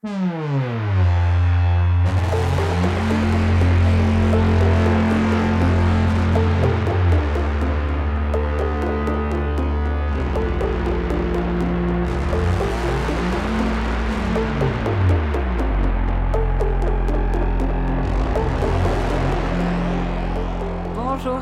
Bonjour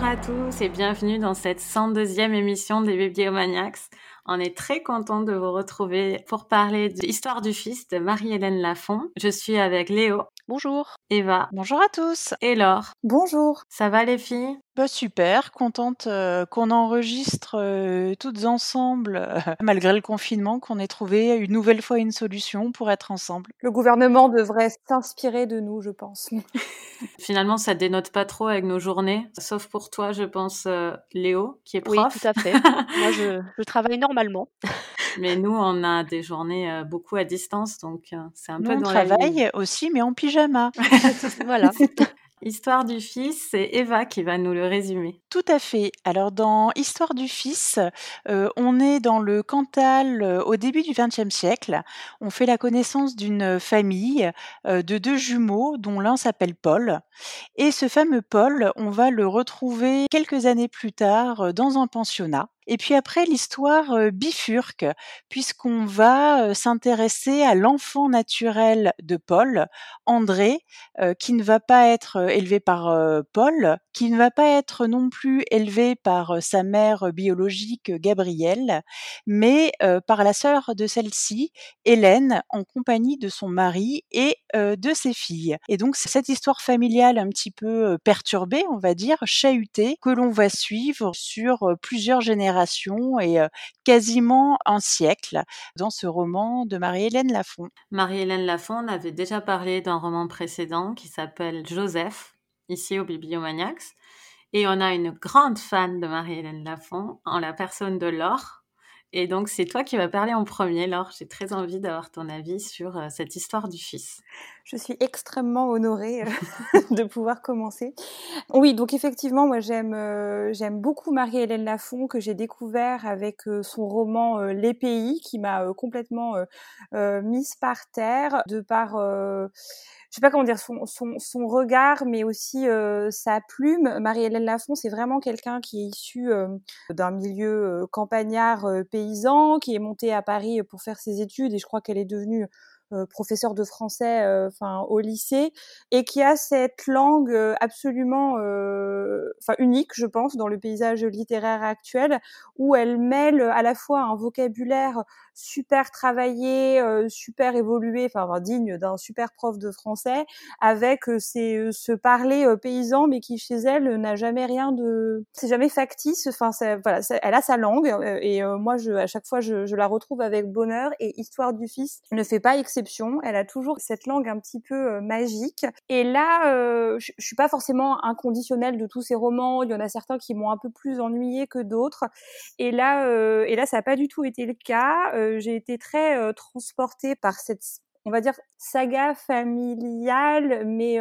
à tous et bienvenue dans cette 102e émission des Bibliomaniacs. On est très content de vous retrouver pour parler de l'histoire du fils de Marie-Hélène Lafont. Je suis avec Léo. Bonjour. Eva. Bonjour à tous. Et Laure. Bonjour. Ça va les filles? Bah super, contente euh, qu'on enregistre euh, toutes ensemble, euh, malgré le confinement, qu'on ait trouvé une nouvelle fois une solution pour être ensemble. Le gouvernement devrait s'inspirer de nous, je pense. Finalement, ça dénote pas trop avec nos journées, sauf pour toi, je pense, Léo, qui est prof. Oui, tout à fait. Moi, je, je travaille normalement. Mais nous, on a des journées beaucoup à distance, donc c'est un nous, peu on dans travaille la vie. aussi, mais en pyjama. voilà. Histoire du fils, c'est Eva qui va nous le résumer. Tout à fait. Alors dans Histoire du fils, euh, on est dans le Cantal euh, au début du XXe siècle. On fait la connaissance d'une famille euh, de deux jumeaux dont l'un s'appelle Paul. Et ce fameux Paul, on va le retrouver quelques années plus tard dans un pensionnat. Et puis après, l'histoire bifurque, puisqu'on va s'intéresser à l'enfant naturel de Paul, André, qui ne va pas être élevé par Paul, qui ne va pas être non plus élevé par sa mère biologique, Gabrielle, mais par la sœur de celle-ci, Hélène, en compagnie de son mari et de ses filles. Et donc, c'est cette histoire familiale un petit peu perturbée, on va dire, chahutée, que l'on va suivre sur plusieurs générations et quasiment un siècle dans ce roman de Marie-Hélène Lafont. Marie-Hélène Lafont, on avait déjà parlé d'un roman précédent qui s'appelle Joseph, ici au Bibliomaniacs. Et on a une grande fan de Marie-Hélène Lafont en la personne de Laure. Et donc, c'est toi qui vas parler en premier, Laure. J'ai très envie d'avoir ton avis sur euh, cette histoire du fils. Je suis extrêmement honorée euh, de pouvoir commencer. Oui, donc effectivement, moi j'aime euh, beaucoup Marie-Hélène Lafont que j'ai découvert avec son roman Les Pays qui m'a complètement mise par terre de par je sais pas comment dire son, son, regard, mais aussi sa plume. Marie-Hélène Lafont, c'est vraiment quelqu'un qui est issu d'un milieu campagnard qui est monté à Paris pour faire ses études, et je crois qu'elle est devenue professeure de français enfin au lycée et qui a cette langue absolument enfin unique je pense dans le paysage littéraire actuel où elle mêle à la fois un vocabulaire super travaillé, euh, super évolué, enfin digne d'un super prof de français, avec euh, ces, ce parler paysan, mais qui chez elle n'a jamais rien de, c'est jamais factice. Enfin, voilà, elle a sa langue et moi, je, à chaque fois, je, je, la retrouve avec bonheur. Et Histoire du fils ne fait pas exception. Elle a toujours cette langue un petit peu magique. Et là, je, je suis pas forcément inconditionnelle de tous ces romans. Il y en a certains qui m'ont un peu plus ennuyé que d'autres. Et là, et là, ça n'a pas du tout été le cas j'ai été très transportée par cette, on va dire, saga familiale, mais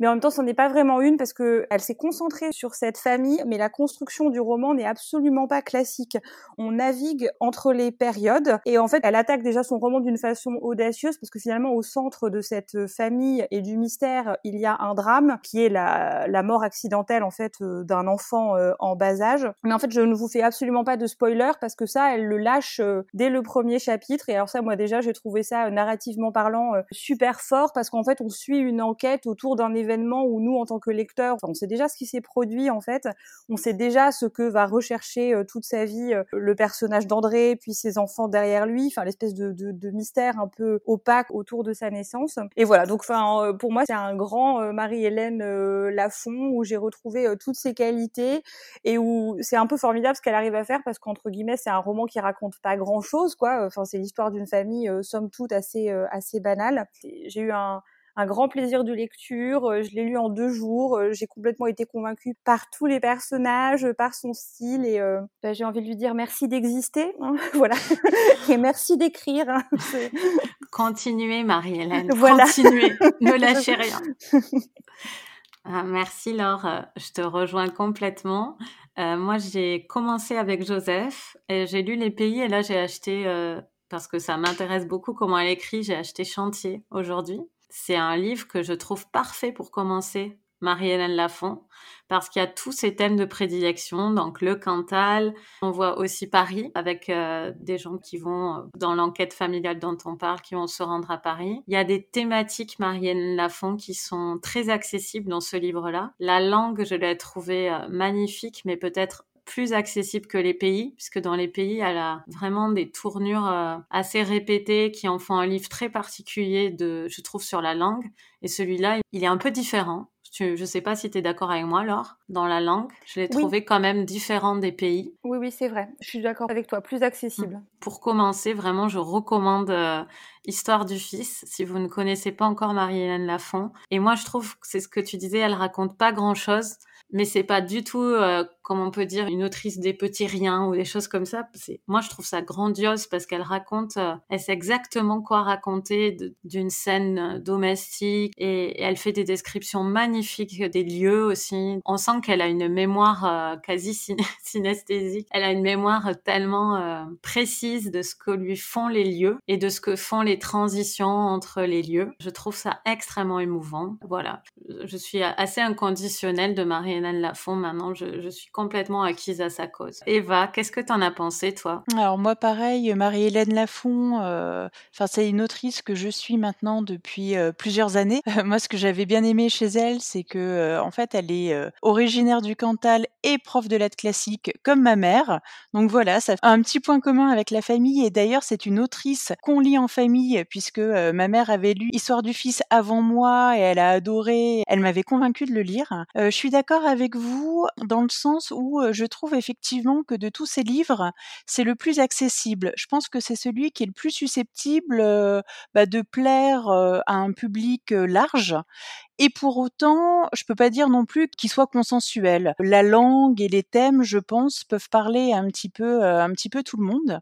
mais en même temps, ce n'est pas vraiment une parce que elle s'est concentrée sur cette famille, mais la construction du roman n'est absolument pas classique. On navigue entre les périodes et en fait, elle attaque déjà son roman d'une façon audacieuse parce que finalement, au centre de cette famille et du mystère, il y a un drame qui est la, la mort accidentelle en fait euh, d'un enfant euh, en bas âge. Mais en fait, je ne vous fais absolument pas de spoiler parce que ça, elle le lâche euh, dès le premier chapitre. Et alors ça, moi déjà, j'ai trouvé ça narrativement parlant super fort parce qu'en fait, on suit une enquête autour d'un événement où nous, en tant que lecteurs, on sait déjà ce qui s'est produit en fait, on sait déjà ce que va rechercher euh, toute sa vie euh, le personnage d'André, puis ses enfants derrière lui, enfin l'espèce de, de, mystère un peu opaque autour de sa naissance. Et voilà, donc enfin euh, pour moi c'est un grand Marie-Hélène Lafont où j'ai retrouvé toutes ses qualités et où c'est un peu formidable ce qu'elle arrive à faire parce qu'entre guillemets c'est un roman qui raconte pas grand chose quoi. Enfin c'est l'histoire d'une famille somme toute assez assez banale. J'ai eu un un grand plaisir de lecture. Euh, je l'ai lu en deux jours. Euh, j'ai complètement été convaincue par tous les personnages, par son style, et euh, bah, j'ai envie de lui dire merci d'exister, hein, voilà, et merci d'écrire. Hein, continuez, Marie-Hélène. Voilà. Continuez. ne lâchez rien. Ah, merci Laure, je te rejoins complètement. moi, j'ai commencé avec Joseph et j'ai lu Les Pays et là, j'ai acheté parce que ça m'intéresse beaucoup comment elle écrit. J'ai acheté Chantier aujourd'hui. C'est un livre que je trouve parfait pour commencer Marie-Hélène Lafont, parce qu'il y a tous ces thèmes de prédilection, donc le Cantal, on voit aussi Paris, avec euh, des gens qui vont, euh, dans l'enquête familiale dont on parle, qui vont se rendre à Paris. Il y a des thématiques Marie-Hélène Lafont qui sont très accessibles dans ce livre-là. La langue, je l'ai trouvée euh, magnifique, mais peut-être plus accessible que les pays, puisque dans les pays, elle a vraiment des tournures assez répétées qui en font un livre très particulier, de, je trouve, sur la langue. Et celui-là, il est un peu différent. Je ne sais pas si tu es d'accord avec moi, Laure, dans la langue. Je l'ai trouvé quand même différent des pays. Oui, oui, c'est vrai. Je suis d'accord avec toi, plus accessible. Mm. Pour commencer, vraiment, je recommande euh, Histoire du Fils, si vous ne connaissez pas encore Marie-Hélène Lafont. Et moi, je trouve que c'est ce que tu disais, elle raconte pas grand-chose, mais c'est pas du tout, euh, comme on peut dire, une autrice des petits riens ou des choses comme ça. Moi, je trouve ça grandiose parce qu'elle raconte, euh, elle sait exactement quoi raconter d'une scène domestique et, elle fait des descriptions magnifiques des lieux aussi. On sent qu'elle a une mémoire euh, quasi synesthésique. Elle a une mémoire tellement euh, précise de ce que lui font les lieux et de ce que font les transitions entre les lieux. Je trouve ça extrêmement émouvant. Voilà. Je suis assez inconditionnelle de Marie-Hélène Lafont. Maintenant, je, suis complètement acquise à sa cause. Eva, qu'est-ce que t'en as pensé, toi? Alors moi, pareil, Marie-Hélène Lafont, euh, enfin c'est une autrice que je suis maintenant depuis euh, plusieurs années. moi, ce que j'avais bien aimé chez elle, c'est que euh, en fait, elle est originaire du Cantal et prof de lettres classiques comme ma mère. Donc voilà, ça fait un petit point commun avec la famille. Et d'ailleurs, c'est une autrice qu'on lit en famille puisque ma mère avait lu Histoire du fils avant moi et elle a adoré. Elle m'avait convaincue de le lire. je suis d'accord avec vous dans le sens où je trouve effectivement que de tous ces livres, c'est le plus accessible. Je pense que c'est celui qui est le plus susceptible bah, de plaire à un public large et pour autant, je peux pas dire non plus qu'il soit consensuel. La langue et les thèmes, je pense, peuvent parler un petit peu, euh, un petit peu tout le monde.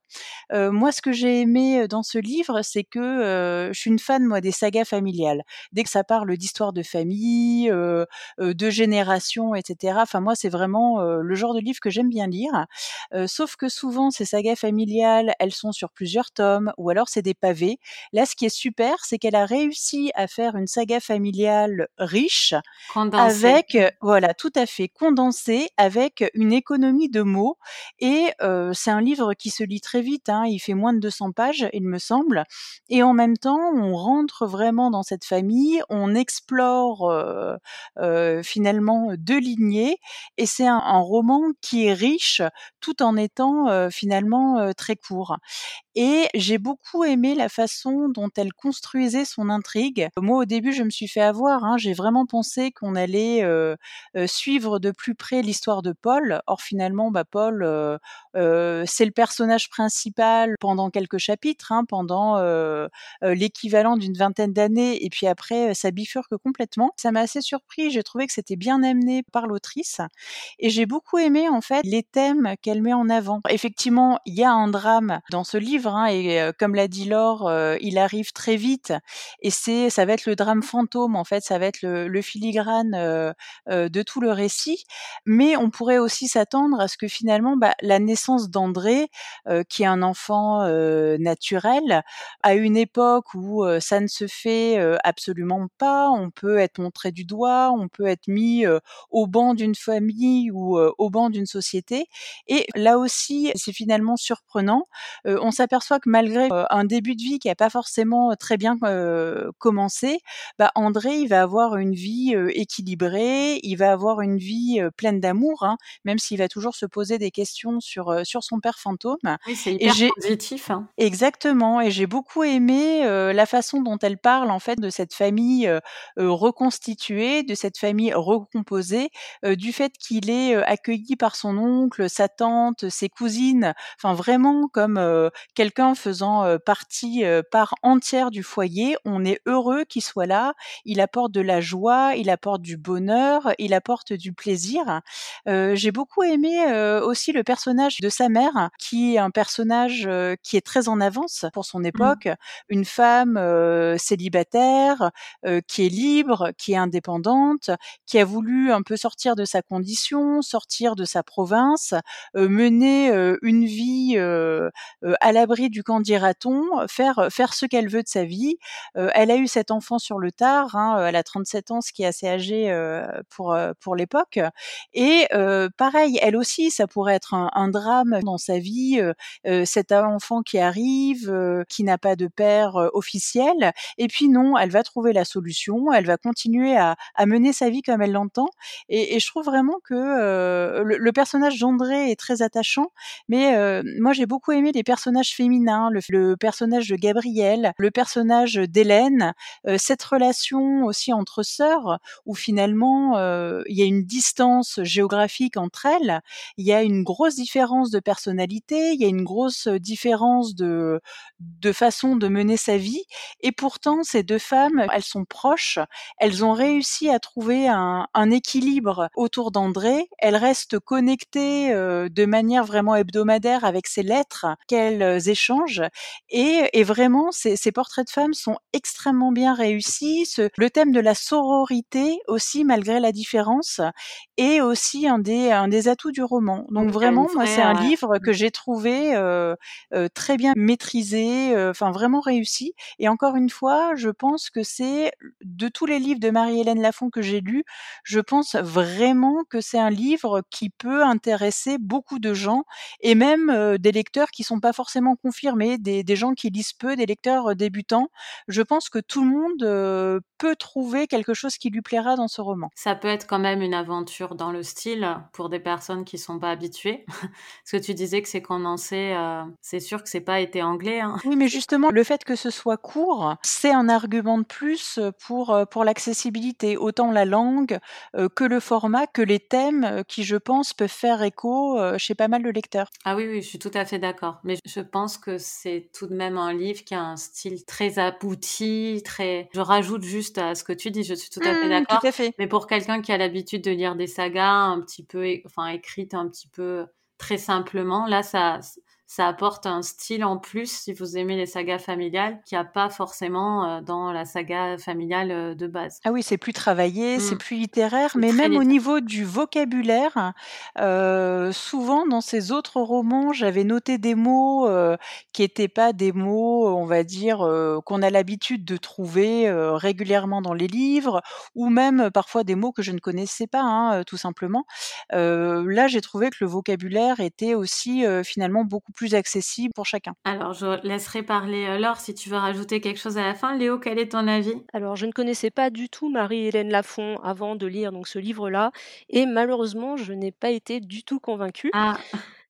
Euh, moi, ce que j'ai aimé euh, dans ce livre, c'est que je suis une fan moi des sagas familiales. Dès que ça parle d'histoire de famille, de génération, etc. Enfin, moi, c'est vraiment le genre de livre que j'aime bien lire. sauf que souvent, ces sagas familiales, elles sont sur plusieurs tomes, ou alors c'est des pavés. Là, ce qui est super, c'est qu'elle a réussi à faire une saga familiale riche, avec voilà tout à fait condensé, avec une économie de mots. Et c'est un livre qui se lit très vite. Hein, il fait moins de 200 pages, il me semble. Et en même temps, on rentre vraiment dans cette famille, on explore finalement deux lignées. Et c'est un, un, roman qui est riche, tout en étant finalement très court. Et j'ai beaucoup aimé la façon dont elle construisait son intrigue. Moi, au début, je me suis fait avoir. Hein, j'ai vraiment pensé qu'on allait suivre de plus près l'histoire de Paul. Or, finalement, bah, Paul, c'est le personnage principal pendant quelques chapitres, hein, pendant l'équivalent d'une vingtaine d'années. Et puis après, ça bifurque complètement. Ça m'a assez surpris. J'ai trouvé que c'était bien amené par l'autrice. Et j'ai beaucoup aimé, en fait, les thèmes qu'elle met en avant. Effectivement, il y a un drame dans ce livre Hein, et comme l'a dit Laure, il arrive très vite et c'est ça va être le drame fantôme en fait, va être le, filigrane de tout le récit. Mais on pourrait aussi s'attendre à ce que finalement bah, la naissance d'André, qui est un enfant naturel, à une époque où ça ne se fait absolument pas, on peut être montré du doigt, on peut être mis au banc d'une famille ou au banc d'une société. Et là aussi, c'est finalement surprenant. on s'aperçoit s'aperçoit que malgré un début de vie qui n'a pas forcément très bien commencé, bah André, il va avoir une vie équilibrée, il va avoir une vie pleine d'amour, hein, même s'il va toujours se poser des questions sur sur son père fantôme. Oui, c'est hyper positif. Hein. Exactement, et j'ai beaucoup aimé la façon dont elle parle en fait de cette famille reconstituée, de cette famille recomposée, du fait qu'il est accueilli par son oncle, sa tante, ses cousines, enfin vraiment comme quelqu'un faisant partie part entière du foyer. On est heureux qu'il soit là. Il apporte de la joie, il apporte du bonheur, il apporte du plaisir. Euh, j'ai beaucoup aimé euh, aussi le personnage de sa mère, qui est un personnage euh, qui est très en avance pour son mmh. époque, une femme célibataire, qui est libre, qui est indépendante, qui a voulu un peu sortir de sa condition, sortir de sa province, mener une vie à l'abri du camp dira-t-on, faire faire ce qu'elle veut de sa vie. elle a eu cet enfant sur le tard, hein, elle a 37 ans, ce qui est assez âgé pour pour l'époque. Et pareil, elle aussi, ça pourrait être un, drame dans sa vie, cet enfant qui arrive, qui n'a pas de père officiel. Et puis non, elle va trouver la solution, elle va continuer à, mener sa vie comme elle l'entend. Et, je trouve vraiment que le, personnage d'André est très attachant. Mais moi, j'ai beaucoup aimé les personnages féminins, le, personnage de Gabrielle, le personnage d'Hélène, cette relation aussi entre sœurs, où finalement il y a une distance géographique entre elles, il y a une grosse différence de personnalité, il y a une grosse différence de, de façon de mener sa vie, et pourtant ces deux femmes, elles sont proches, elles ont réussi à trouver un, équilibre autour d'André, elles restent connectées de manière vraiment hebdomadaire avec ces lettres qu'elles échangent, et, vraiment ces, portraits de femmes sont extrêmement bien réussis. Le thème de la sororité aussi, malgré la différence, est aussi un des, un des atouts du roman. Donc vraiment, moi, c'est un livre que j'ai trouvé euh, euh, très bien maîtrisé, euh, enfin vraiment réussi. Et encore une fois, je pense que c'est de tous les livres de Marie-Hélène Lafont que j'ai lus, je pense vraiment que c'est un livre qui peut intéresser beaucoup de gens et même des lecteurs qui sont pas forcément confirmés, des, des gens qui lisent peu, des lecteurs débutants. Je pense que tout le monde peut trouver quelque chose qui lui plaira dans ce roman. Ça peut être quand même une aventure dans le style pour des personnes qui sont pas habituées. Parce que tu disais que c'est condensé, euh, c'est sûr que c'est pas été anglais. Hein. Oui, mais justement, le fait que ce soit court, c'est un argument de plus pour, euh, pour l'accessibilité. Autant la langue euh, que le format, que les thèmes qui, je pense, peuvent faire écho chez pas mal de lecteurs. Ah oui, oui, je suis tout à fait d'accord. Mais je pense que c'est tout de même un livre qui a un style très abouti, très... Je rajoute juste à ce que tu dis, je suis tout à fait mmh, d'accord. Mais pour quelqu'un qui a l'habitude de lire des sagas un petit peu, enfin écrites un petit peu très simplement, là ça ça apporte un style en plus si vous aimez les sagas familiales qu'il n'y a pas forcément euh, dans la saga familiale euh, de base. Ah oui, c'est plus travaillé, c'est mmh. plus littéraire, mais même au niveau du vocabulaire, euh, souvent dans ces autres romans, j'avais noté des mots qui n'étaient pas des mots, on va dire, qu'on a l'habitude de trouver régulièrement dans les livres, ou même parfois des mots que je ne connaissais pas, hein, tout simplement. là, j'ai trouvé que le vocabulaire était aussi finalement beaucoup plus accessible pour chacun. Alors, je laisserai parler euh, Laure si tu veux rajouter quelque chose à la fin. Léo, quel est ton avis? Alors, je ne connaissais pas du tout Marie-Hélène Lafont avant de lire donc ce livre-là, et malheureusement, je n'ai pas été du tout convaincue. Ah.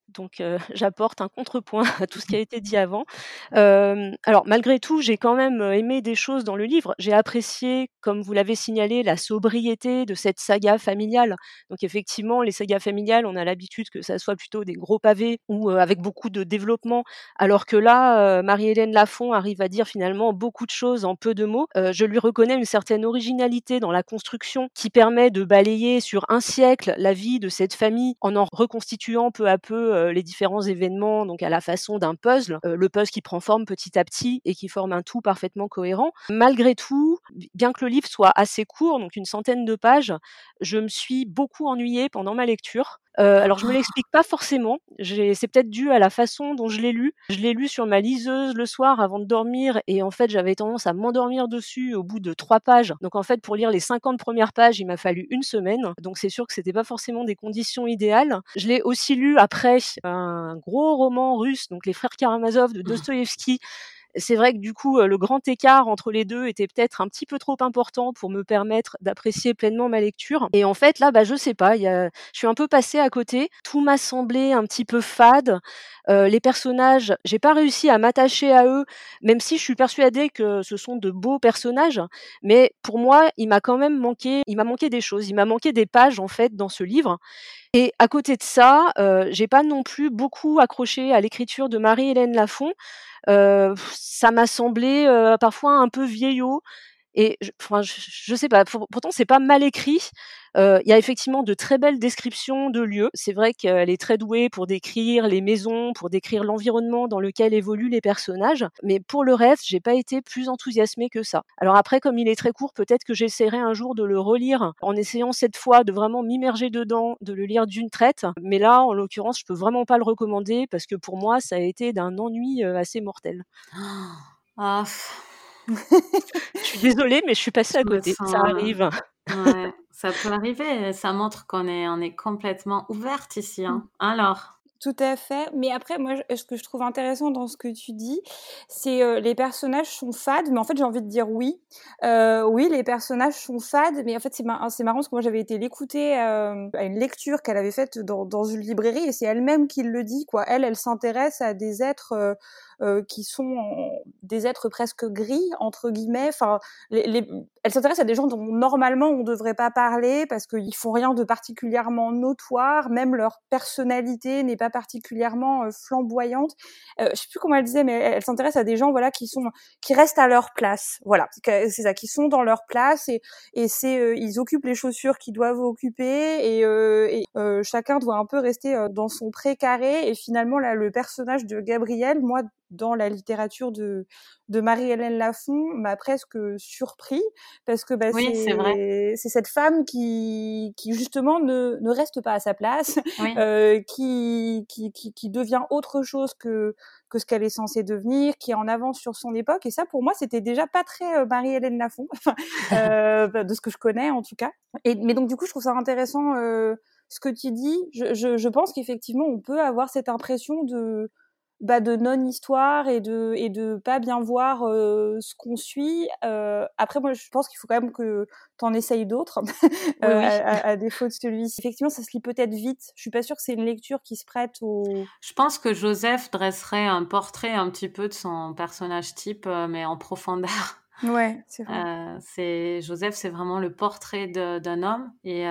Donc j'apporte un contrepoint à tout ce qui a été dit avant. alors malgré tout, j'ai quand même aimé des choses dans le livre. J'ai apprécié, comme vous l'avez signalé, la sobriété de cette saga familiale. Donc effectivement, les sagas familiales, on a l'habitude que ça soit plutôt des gros pavés ou avec beaucoup de développement, alors que là, Marie-Hélène Lafont arrive à dire finalement beaucoup de choses en peu de mots. je lui reconnais une certaine originalité dans la construction qui permet de balayer sur un siècle la vie de cette famille en en reconstituant peu à peu euh, les différents événements donc à la façon d'un puzzle, euh, le puzzle qui prend forme petit à petit et qui forme un tout parfaitement cohérent. Malgré tout, bien que le livre soit assez court, donc une centaine de pages, je me suis beaucoup ennuyée pendant ma lecture. Euh, alors je me l'explique pas forcément. C'est peut-être dû à la façon dont je l'ai lu. Je l'ai lu sur ma liseuse le soir avant de dormir et en fait j'avais tendance à m'endormir dessus au bout de trois pages. Donc en fait pour lire les 50 premières pages il m'a fallu une semaine. Donc c'est sûr que c'était pas forcément des conditions idéales. Je l'ai aussi lu après un gros roman russe, donc les frères Karamazov de Dostoïevski c'est vrai que du coup, le grand écart entre les deux était peut-être un petit peu trop important pour me permettre d'apprécier pleinement ma lecture. Et en fait, là, bah, je sais pas, y a... je suis un peu passée à côté. Tout m'a semblé un petit peu fade. Euh, les personnages, j'ai pas réussi à m'attacher à eux, même si je suis persuadée que ce sont de beaux personnages. Mais pour moi, il m'a quand même manqué, il m'a manqué des choses. Il m'a manqué des pages en fait dans ce livre. Et à côté de ça, euh, j'ai pas non plus beaucoup accroché à l'écriture de Marie-Hélène Lafont. Euh, ça m'a semblé euh, parfois un peu vieillot Et je, enfin, je, sais pas, pourtant c'est pas mal écrit. Il y a effectivement de très belles descriptions de lieux. C'est vrai qu'elle est très douée pour décrire les maisons, pour décrire l'environnement dans lequel évoluent les personnages. Mais pour le reste, j'ai pas été plus enthousiasmée que ça. Alors après, comme il est très court, peut-être que j'essaierai un jour de le relire en essayant cette fois de vraiment m'immerger dedans, de le lire d'une traite. Mais là, en l'occurrence, je peux vraiment pas le recommander parce que pour moi, ça a été d'un ennui assez mortel. Ah. Je suis désolée, mais je suis passée à côté. Ça arrive. Ouais, ça peut arriver. Ça montre qu'on est, on est complètement ouverte ici. Hein. Mmh. Alors? Tout à fait. Mais après, moi, ce que je trouve intéressant dans ce que tu dis, c'est euh, les personnages sont fades. Mais en fait, j'ai envie de dire oui. Euh, oui, les personnages sont fades. Mais en fait, c'est marrant parce que moi, j'avais été l'écouter euh, à une lecture qu'elle avait faite dans, dans, une librairie et c'est elle-même qui le dit. Quoi. Elle, elle s'intéresse à des êtres euh, euh, qui sont des êtres presque gris entre guillemets. Enfin, les, elle s'intéresse à des gens dont normalement on ne devrait pas parler parce qu'ils font rien de particulièrement notoire, même leur personnalité n'est pas particulièrement euh, flamboyante. Euh, je sais plus comment elle disait, mais elle, s'intéresse à des gens voilà qui sont qui restent à leur place. Voilà, c'est ça, qui sont dans leur place et et c'est euh, ils occupent les chaussures qu'ils doivent occuper et, et chacun doit un peu rester dans son précaré et finalement là le personnage de Gabriel, moi dans la littérature de, de Marie-Hélène Lafont m'a presque surpris parce que bah, c'est cette femme qui, qui justement ne, ne reste pas à sa place, euh, qui, qui, qui, qui, devient autre chose que, que ce qu'elle est censée devenir, qui est en avance sur son époque. Et ça, pour moi, c'était déjà pas très euh, Marie-Hélène Lafont, euh, bah, de ce que je connais en tout cas. Et, mais donc du coup, je trouve ça intéressant euh, ce que tu dis. Je, je, je pense qu'effectivement, on peut avoir cette impression de bah, de non-histoire et de et de pas bien voir euh, ce qu'on suit. Euh, après, moi, je pense qu'il faut quand même que tu en essayes d'autres, à, défaut de celui-ci. Effectivement, ça se lit peut-être vite. Je suis pas sûre que c'est une lecture qui se prête au... Je pense que Joseph dresserait un portrait un petit peu de son personnage type, mais en profondeur. Ouais, c'est vrai. Euh, c'est Joseph, c'est vraiment le portrait d'un homme et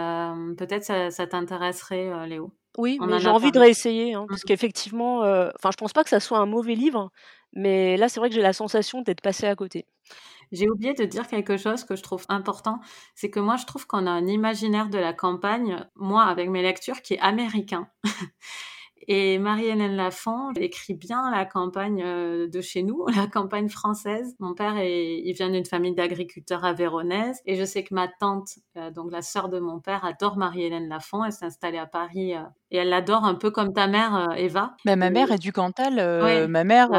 peut-être ça, ça t'intéresserait, Léo. Oui, mais j'ai envie de réessayer, hein, parce mmh qu'effectivement, euh, enfin, je pense pas que ça soit un mauvais livre, mais là, c'est vrai que j'ai la sensation d'être passée à côté. J'ai oublié de dire quelque chose que je trouve important, c'est que moi, je trouve qu'on a un imaginaire de la campagne, moi, avec mes lectures, qui est américain. Et Marie-Hélène Lafont écrit bien la campagne euh, de chez nous, la campagne française. Mon père, est, il vient d'une famille d'agriculteurs avéronaises. Et je sais que ma tante, euh, donc la sœur de mon père, adore Marie-Hélène Lafont. Elle s'est installée à Paris et elle l'adore un peu comme ta mère, Eva. Bah, ma mère est du Cantal. ma mère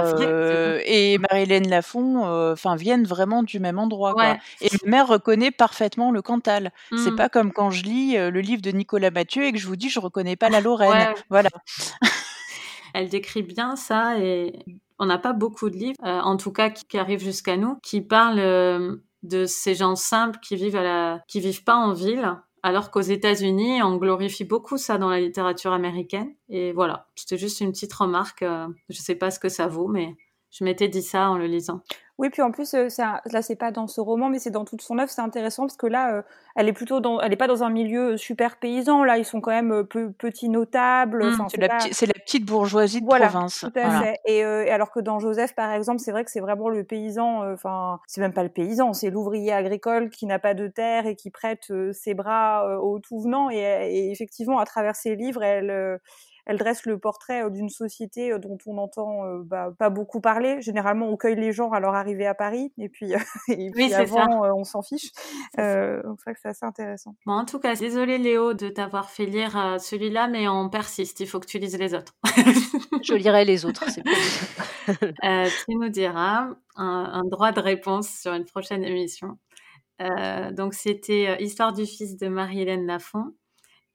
et Marie-Hélène Lafont enfin viennent vraiment du même endroit. Quoi. Et ma mère reconnaît parfaitement le Cantal. C'est mmh. pas comme quand je lis le livre de Nicolas Mathieu et que je vous dis je reconnais pas la Lorraine. Voilà. Elle décrit bien ça et on n'a pas beaucoup de livres, euh, en tout cas qui, arrivent jusqu'à nous, qui parlent euh, de ces gens simples qui vivent à la, qui vivent pas en ville. Alors qu'aux États-Unis, on glorifie beaucoup ça dans la littérature américaine. Et voilà, c'était juste une petite remarque. Euh, je sais pas ce que ça vaut, mais je m'étais dit ça en le lisant. Oui, puis en plus, euh, là, c'est pas dans ce roman, mais c'est dans toute son œuvre. C'est intéressant parce que là, euh, elle est plutôt dans, elle est pas dans un milieu euh, super paysan. Là, ils sont quand même peu, petits notables. Mmh, c'est la, petite bourgeoisie de province. Tout à fait. Et, alors que dans Joseph, par exemple, c'est vrai que c'est vraiment le paysan. Enfin, c'est même pas le paysan, c'est l'ouvrier agricole qui n'a pas de terre et qui prête ses bras au tout venant. Et, et, effectivement, à travers ses livres, elle elle dresse le portrait euh, d'une société euh, dont on entend euh, bah, pas beaucoup parler. Généralement, on cueille les gens à leur arrivée à Paris, et puis, et puis avant, on s'en fiche. Euh, c'est que c'est assez intéressant. Bon, en tout cas, désolé Léo de t'avoir fait lire celui-là, mais on persiste. Il faut que tu lises les autres. Je lirai les autres, c'est euh, Tu nous diras un, un, droit de réponse sur une prochaine émission. Euh, donc, c'était Histoire du fils de Marie-Hélène Lafont.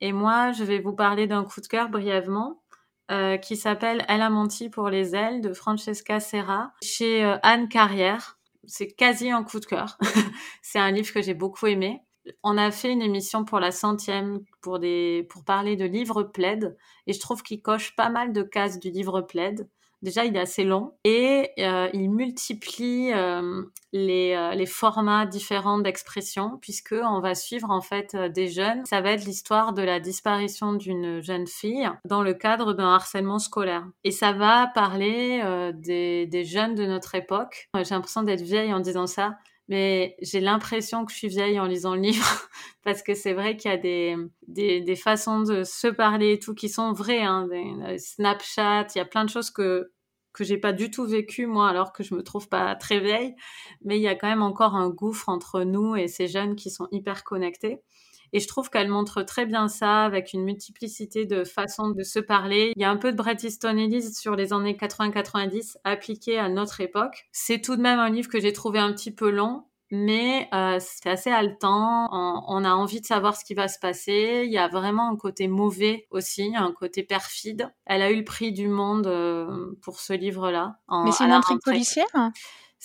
Et moi, je vais vous parler d'un coup de cœur brièvement euh, qui s'appelle Elle a menti pour les ailes de Francesca Serra chez euh, Anne Carrière. C'est quasi un coup de cœur. c'est un livre que j'ai beaucoup aimé. On a fait une émission pour la centième pour, des, pour parler de livres plaid et je trouve qu'il coche pas mal de cases du livre plaid. Déjà, il est assez long et euh, il multiplie euh, les, euh, les, formats différents d'expression puisque on va suivre en fait des jeunes. Ça va être l'histoire de la disparition d'une jeune fille dans le cadre d'un harcèlement scolaire. Et ça va parler des, des, jeunes de notre époque. J'ai l'impression d'être vieille en disant ça, mais j'ai l'impression que je suis vieille en lisant le livre parce que c'est vrai qu'il y a des, des, des, façons de se parler et tout qui sont vraies. Hein, Snapchat, il y a plein de choses que que j'ai pas du tout vécu moi alors que je me trouve pas très vieille mais il y a quand même encore un gouffre entre nous et ces jeunes qui sont hyper connectés et je trouve qu'elle montre très bien ça avec une multiplicité de façons de se parler. Il y a un peu de Bret Easton Ellis sur les années 80-90 appliqué à notre époque. C'est tout de même un livre que j'ai trouvé un petit peu long, mais euh, c'est assez haletant. On, on, a envie de savoir ce qui va se passer. Il y a vraiment un côté mauvais aussi, un côté perfide. Elle a eu le prix du monde euh, pour ce livre-là. Mais c'est une intrigue policière?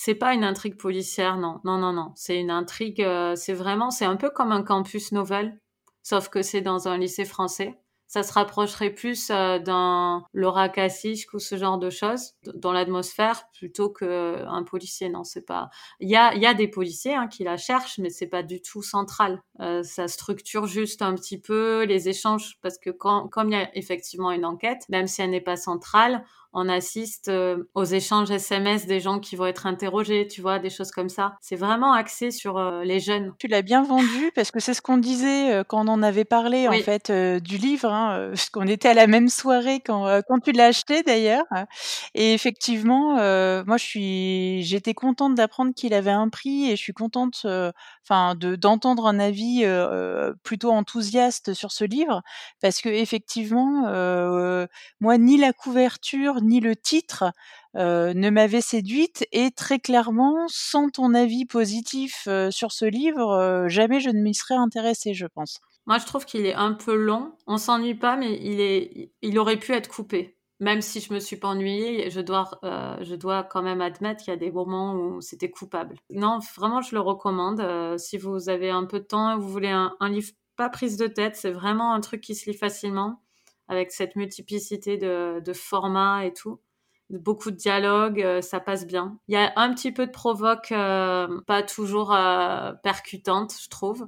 C'est pas une intrigue policière, non, non, non, non. C'est une intrigue, euh, c'est vraiment, c'est un peu comme un campus novel, sauf que c'est dans un lycée français. Ça se rapprocherait plus euh, d'un Laura Kassich ou ce genre de choses dans l'atmosphère plutôt qu'un policier. Non, c'est pas. Il y a, y a des policiers hein, qui la cherchent, mais c'est pas du tout central. Euh, ça structure juste un petit peu les échanges parce que quand, comme il y a effectivement une enquête, même si elle n'est pas centrale, on assiste euh, aux échanges SMS des gens qui vont être interrogés, tu vois, des choses comme ça. C'est vraiment axé sur euh, les jeunes. Tu l'as bien vendu parce que c'est ce qu'on disait euh, quand on en avait parlé en fait du livre, hein, parce qu'on était à la même soirée quand, quand tu l'as acheté d'ailleurs. Et effectivement, moi je suis, j'étais contente d'apprendre qu'il avait un prix et je suis contente, enfin, de d'entendre un avis plutôt enthousiaste sur ce livre parce que effectivement, moi ni la couverture ni le titre ne m'avait séduite et très clairement, sans ton avis positif sur ce livre, jamais je ne m'y serais intéressée, je pense. Moi, je trouve qu'il est un peu long. On s'ennuie pas, mais il est, il aurait pu être coupé. Même si je me suis pas ennuyée, je dois, je dois quand même admettre qu'il y a des moments où c'était coupable. Non, vraiment, je le recommande. si vous avez un peu de temps, vous voulez un livre pas prise de tête, c'est vraiment un truc qui se lit facilement avec cette multiplicité de, de formats et tout. Beaucoup de dialogues, euh, ça passe bien. Il y a un petit peu de provoque, euh, pas toujours euh, percutante, je trouve.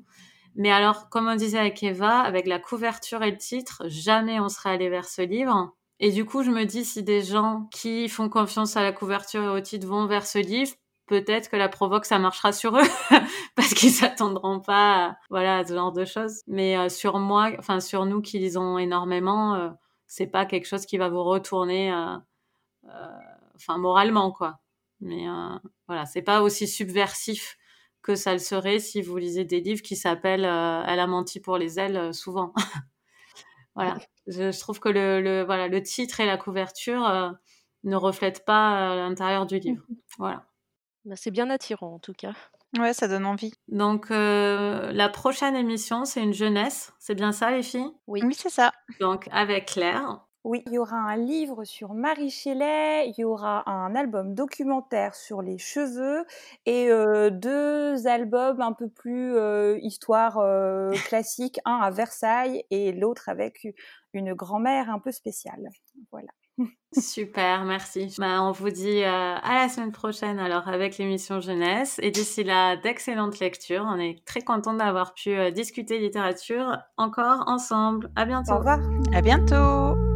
Mais alors, comme on disait avec Eva, avec la couverture et le titre, jamais on serait allé vers ce livre. Et du coup, je me dis, si des gens qui font confiance à la couverture et au titre vont vers ce livre, peut-être que la provoque ça marchera sur eux parce qu'ils s'attendront pas à, voilà à ce genre de choses. Mais euh, sur moi enfin sur nous qui lisons énormément euh, c'est pas quelque chose qui va vous retourner euh, enfin moralement quoi. Mais voilà c'est pas aussi subversif que ça le serait si vous lisez des livres qui s'appellent Elle a menti pour les ailes souvent. Voilà. Je, je, trouve que le, le, voilà le titre et la couverture ne reflètent pas l'intérieur du livre. Voilà bah, c'est bien attirant en tout cas. Ouais, ça donne envie. Donc euh, la prochaine émission, c'est une jeunesse. C'est bien ça, les filles? Oui, oui c'est ça. Donc avec Claire. Oui, il y aura un livre sur Marie Shelley, il y aura un album documentaire sur les cheveux et euh, deux albums un peu plus euh, histoire classique, un à Versailles et l'autre avec une grand-mère un peu spéciale. Voilà. Super, merci. Bah, on vous dit euh, à la semaine prochaine alors avec l'émission jeunesse et d'ici là d'excellentes lectures. On est très content d'avoir pu euh, discuter littérature encore ensemble. À bientôt. Au revoir. À bientôt.